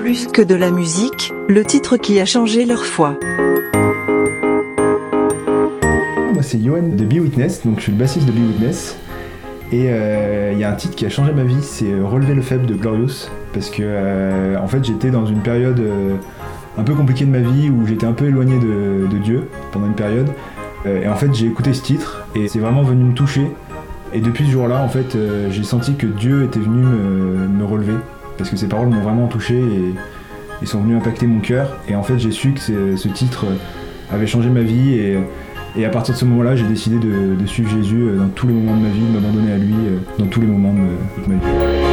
Plus que de la musique, le titre qui a changé leur foi. Moi c'est Johan de Be Witness, donc je suis le bassiste de Be Witness. Et euh, il y a un titre qui a changé ma vie, c'est euh, Relever le faible de Glorious. Parce que euh, en fait j'étais dans une période un peu compliquée de ma vie où j'étais un peu éloigné de, Dieu pendant une période. et en fait j'ai écouté ce titre et c'est vraiment venu me toucher. Et depuis ce jour-là, en fait, j'ai senti que Dieu était venu me relever. Parce que ces paroles m'ont vraiment touché et sont venus impacter mon cœur. Et en fait j'ai su que ce titre avait changé ma vie et et à partir de ce moment-là, j'ai décidé de, suivre Jésus euh, dans tous les moments de ma vie, de m'abandonner à lui euh, dans tous les moments de, ma vie.